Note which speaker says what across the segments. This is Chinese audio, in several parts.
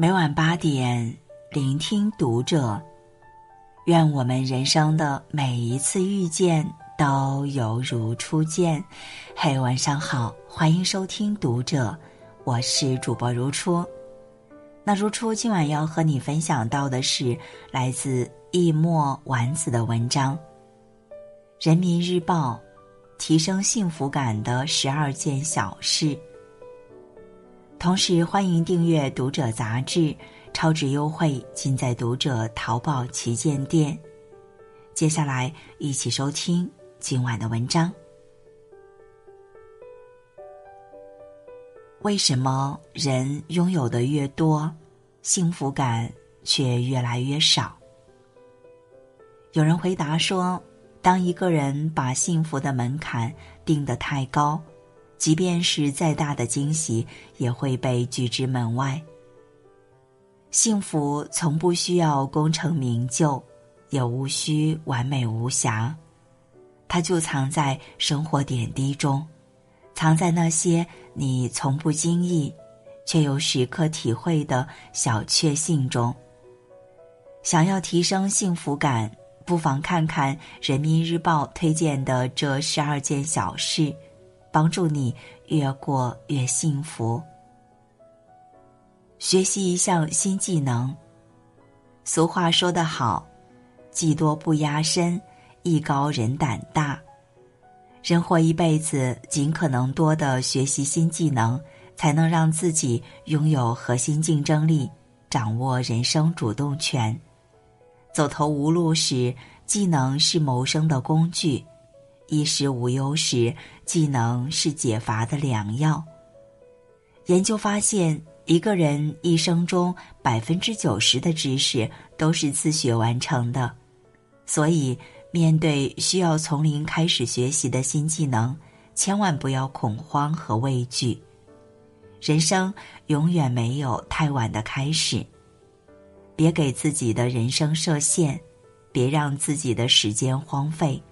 Speaker 1: 每晚八点，聆听读者。愿我们人生的每一次遇见都犹如初见。嘿，晚上好，欢迎收听读者，我是主播如初。那如初今晚要和你分享到的是来自易墨丸子的文章，《人民日报》提升幸福感的十二件小事。同时，欢迎订阅《读者》杂志，超值优惠尽在《读者》淘宝旗舰店。接下来，一起收听今晚的文章。为什么人拥有的越多，幸福感却越来越少？有人回答说：“当一个人把幸福的门槛定得太高。”即便是再大的惊喜，也会被拒之门外。幸福从不需要功成名就，也无需完美无瑕，它就藏在生活点滴中，藏在那些你从不经意，却又时刻体会的小确幸中。想要提升幸福感，不妨看看《人民日报》推荐的这十二件小事。帮助你越过越幸福。学习一项新技能。俗话说得好：“技多不压身，艺高人胆大。”人活一辈子，尽可能多的学习新技能，才能让自己拥有核心竞争力，掌握人生主动权。走投无路时，技能是谋生的工具。衣食无忧时，技能是解乏的良药。研究发现，一个人一生中百分之九十的知识都是自学完成的，所以面对需要从零开始学习的新技能，千万不要恐慌和畏惧。人生永远没有太晚的开始，别给自己的人生设限，别让自己的时间荒废。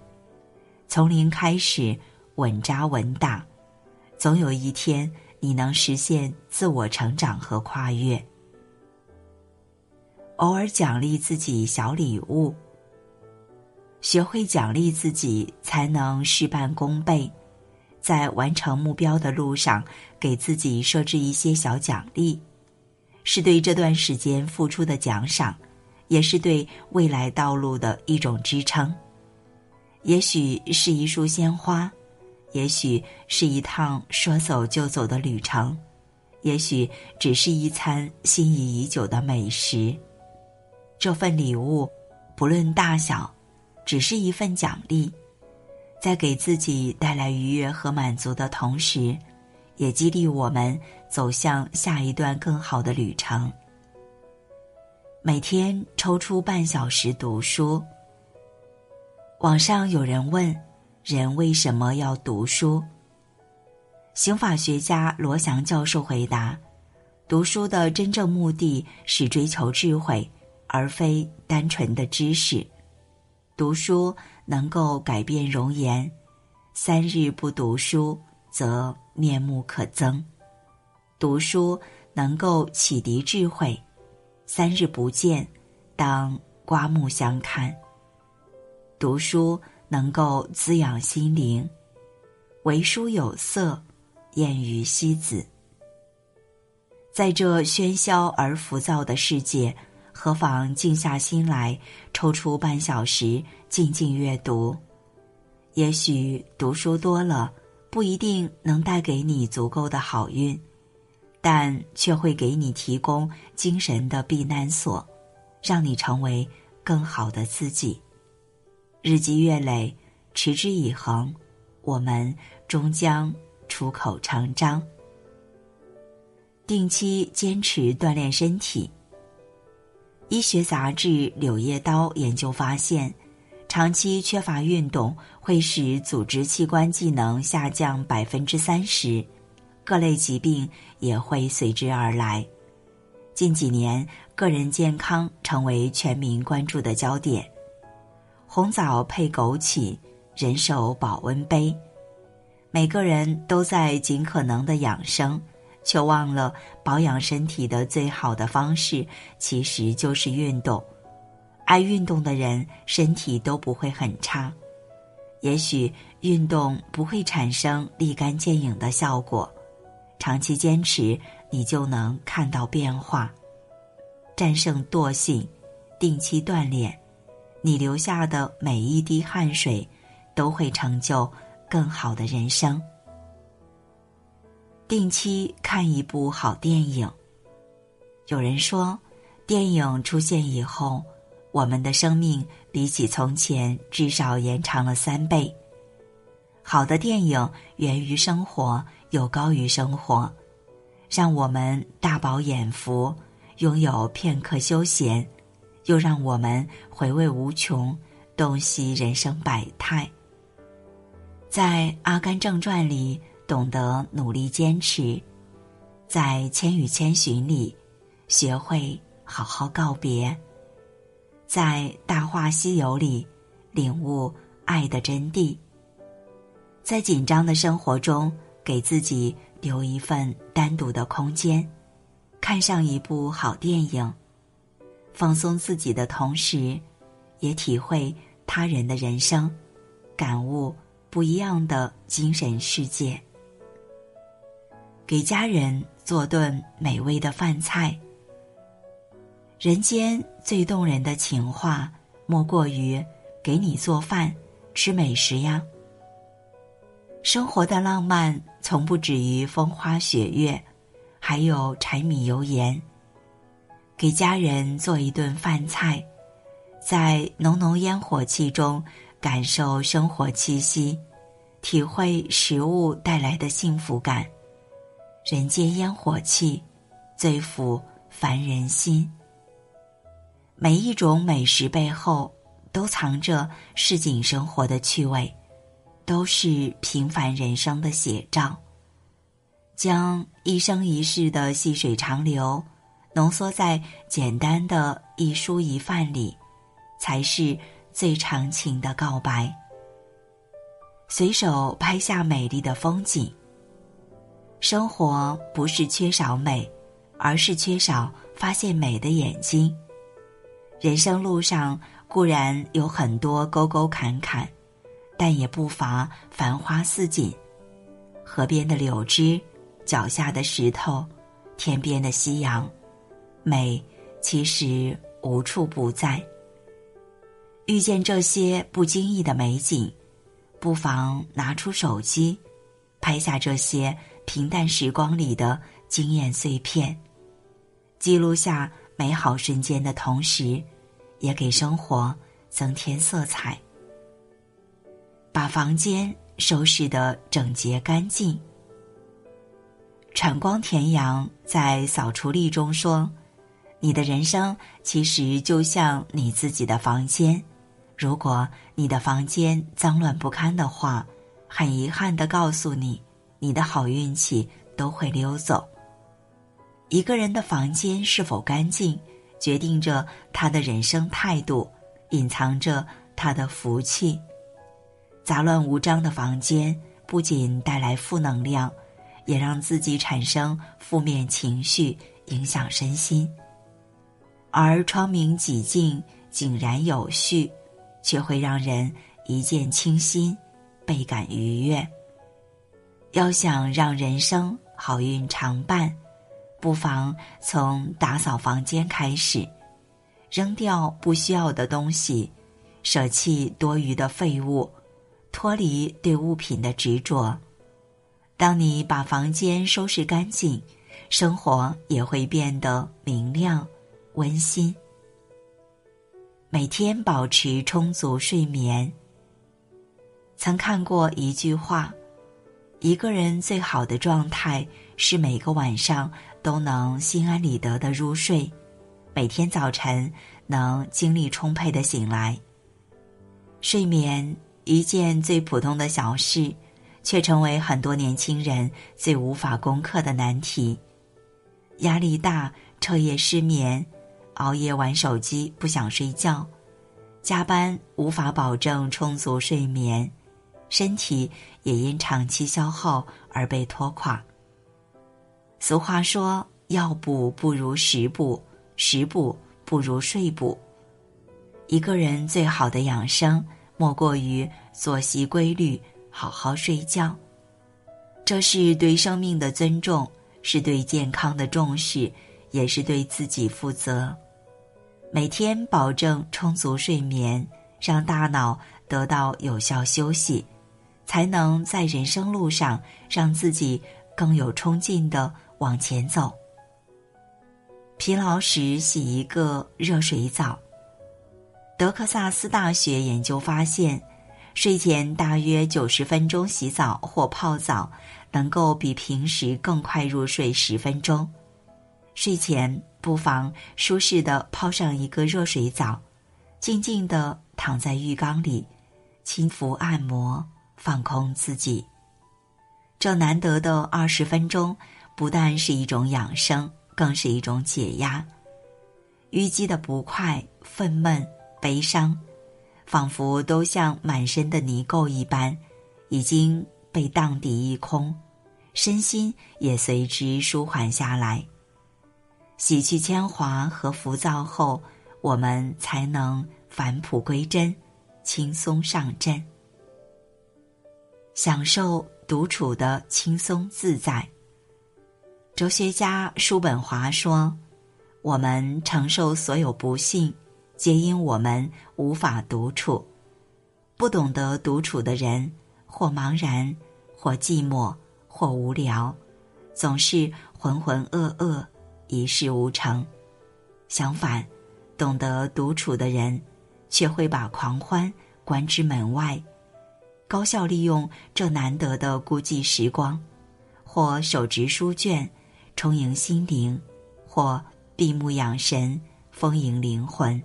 Speaker 1: 从零开始，稳扎稳打，总有一天你能实现自我成长和跨越。偶尔奖励自己小礼物，学会奖励自己，才能事半功倍。在完成目标的路上，给自己设置一些小奖励，是对这段时间付出的奖赏，也是对未来道路的一种支撑。也许是一束鲜花，也许是一趟说走就走的旅程，也许只是一餐心仪已久的美食。这份礼物，不论大小，只是一份奖励，在给自己带来愉悦和满足的同时，也激励我们走向下一段更好的旅程。每天抽出半小时读书。网上有人问：“人为什么要读书？”刑法学家罗翔教授回答：“读书的真正目的是追求智慧，而非单纯的知识。读书能够改变容颜，三日不读书则面目可憎；读书能够启迪智慧，三日不见，当刮目相看。”读书能够滋养心灵，为书有色，艳于西子。在这喧嚣而浮躁的世界，何妨静下心来，抽出半小时静静阅读？也许读书多了，不一定能带给你足够的好运，但却会给你提供精神的避难所，让你成为更好的自己。日积月累，持之以恒，我们终将出口成章。定期坚持锻炼身体。医学杂志《柳叶刀》研究发现，长期缺乏运动会使组织器官机能下降百分之三十，各类疾病也会随之而来。近几年，个人健康成为全民关注的焦点。红枣配枸杞，人手保温杯。每个人都在尽可能的养生，却忘了保养身体的最好的方式其实就是运动。爱运动的人身体都不会很差。也许运动不会产生立竿见影的效果，长期坚持你就能看到变化。战胜惰性，定期锻炼，你流下的每一滴汗水，都会成就更好的人生。定期看一部好电影。有人说，电影出现以后，我们的生命比起从前至少延长了三倍。好的电影源于生活，又高于生活，让我们大饱眼福，拥有片刻休闲，又让我们回味无穷，洞悉人生百态。在《阿甘正传》里。懂得努力坚持，在《千与千寻》里学会好好告别，在《大话西游》里领悟爱的真谛，在紧张的生活中给自己留一份单独的空间，看上一部好电影，放松自己的同时，也体会他人的人生，感悟不一样的精神世界。给家人做顿美味的饭菜。人间最动人的情话，莫过于给你做饭、吃美食呀。生活的浪漫从不止于风花雪月，还有柴米油盐。给家人做一顿饭菜，在浓浓烟火气中感受生活气息，体会食物带来的幸福感。人间烟火气，最抚凡人心。每一种美食背后，都藏着市井生活的趣味，都是平凡人生的写照。将一生一世的细水长流，浓缩在简单的一蔬一饭里，才是最长情的告白。随手拍下美丽的风景。生活不是缺少美，而是缺少发现美的眼睛。人生路上固然有很多沟沟坎坎，但也不乏繁花似锦。河边的柳枝，脚下的石头，天边的夕阳，美其实无处不在。遇见这些不经意的美景，不妨拿出手机，拍下这些。平淡时光里的惊艳碎片，记录下美好瞬间的同时，也给生活增添色彩。把房间收拾得整洁干净。产光田阳在《扫除力》中说：“你的人生其实就像你自己的房间，如果你的房间脏乱不堪的话，很遗憾的告诉你。”你的好运气都会溜走。一个人的房间是否干净，决定着他的人生态度，隐藏着他的福气。杂乱无章的房间不仅带来负能量，也让自己产生负面情绪，影响身心。而窗明几净、井然有序，却会让人一见倾心，倍感愉悦。要想让人生好运常伴，不妨从打扫房间开始，扔掉不需要的东西，舍弃多余的废物，脱离对物品的执着。当你把房间收拾干净，生活也会变得明亮、温馨。每天保持充足睡眠。曾看过一句话。一个人最好的状态是每个晚上都能心安理得的入睡，每天早晨能精力充沛的醒来。睡眠一件最普通的小事，却成为很多年轻人最无法攻克的难题。压力大，彻夜失眠，熬夜玩手机不想睡觉，加班无法保证充足睡眠。身体也因长期消耗而被拖垮。俗话说：“药补不如食补，食补不如睡补。”一个人最好的养生，莫过于作息规律，好好睡觉。这是对生命的尊重，是对健康的重视，也是对自己负责。每天保证充足睡眠，让大脑得到有效休息，才能在人生路上让自己更有冲劲的往前走。疲劳时洗一个热水澡。德克萨斯大学研究发现，睡前大约九十分钟洗澡或泡澡，能够比平时更快入睡十分钟。睡前不妨舒适的泡上一个热水澡，静静的躺在浴缸里，轻抚按摩，放空自己。这难得的二十分钟，不但是一种养生，更是一种解压。淤积的不快、愤懑。悲伤，仿佛都像满身的泥垢一般，已经被荡涤一空，身心也随之舒缓下来。洗去铅华和浮躁后，我们才能返璞归真，轻松上阵，享受独处的轻松自在。哲学家叔本华说：“我们承受所有不幸。”皆因我们无法独处，不懂得独处的人，或茫然，或寂寞，或无聊，总是浑浑噩噩，一事无成。相反，懂得独处的人，却会把狂欢关之门外，高效利用这难得的孤寂时光，或手执书卷，充盈心灵，或闭目养神，丰盈灵魂。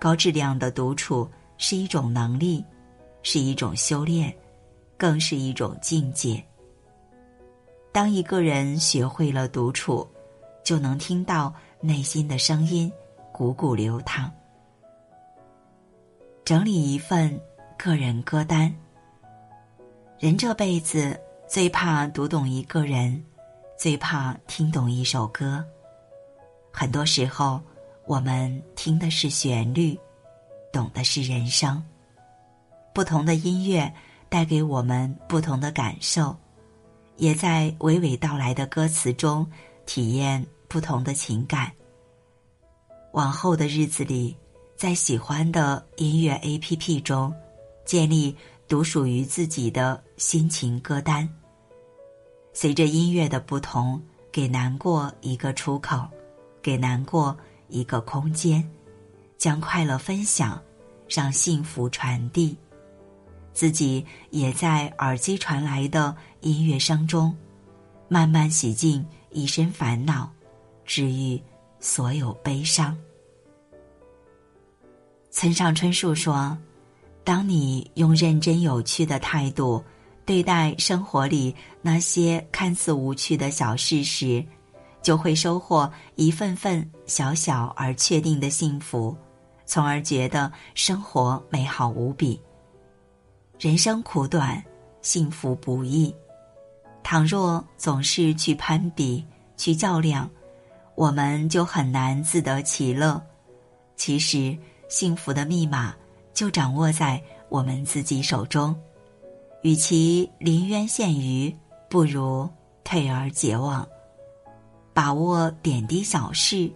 Speaker 1: 高质量的独处是一种能力，是一种修炼，更是一种境界。当一个人学会了独处，就能听到内心的声音，汩汩流淌。整理一份个人歌单。人这辈子最怕读懂一个人，最怕听懂一首歌。很多时候。我们听的是旋律，懂的是人生。不同的音乐带给我们不同的感受，也在娓娓道来的歌词中体验不同的情感。往后的日子里，在喜欢的音乐 APP 中，建立独属于自己的心情歌单。随着音乐的不同，给难过一个出口，给难过。一个空间，将快乐分享，让幸福传递，自己也在耳机传来的音乐声中，慢慢洗净一身烦恼，治愈所有悲伤。村上春树说：“当你用认真有趣的态度对待生活里那些看似无趣的小事时。”就会收获一份份小小而确定的幸福，从而觉得生活美好无比。人生苦短，幸福不易。倘若总是去攀比、去较量，我们就很难自得其乐。其实，幸福的密码就掌握在我们自己手中。与其临渊羡鱼，不如退而结网。把握点滴小事，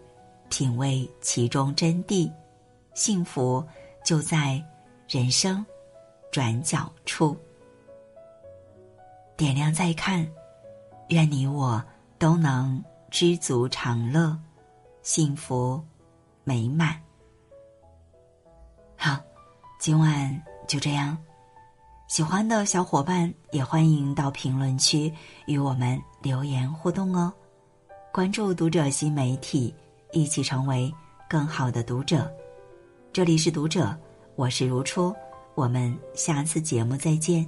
Speaker 1: 品味其中真谛，幸福就在人生转角处。点亮再看，愿你我都能知足常乐，幸福美满。好，今晚就这样。喜欢的小伙伴也欢迎到评论区与我们留言互动哦。关注读者新媒体，一起成为更好的读者。这里是读者，我是如初，我们下次节目再见。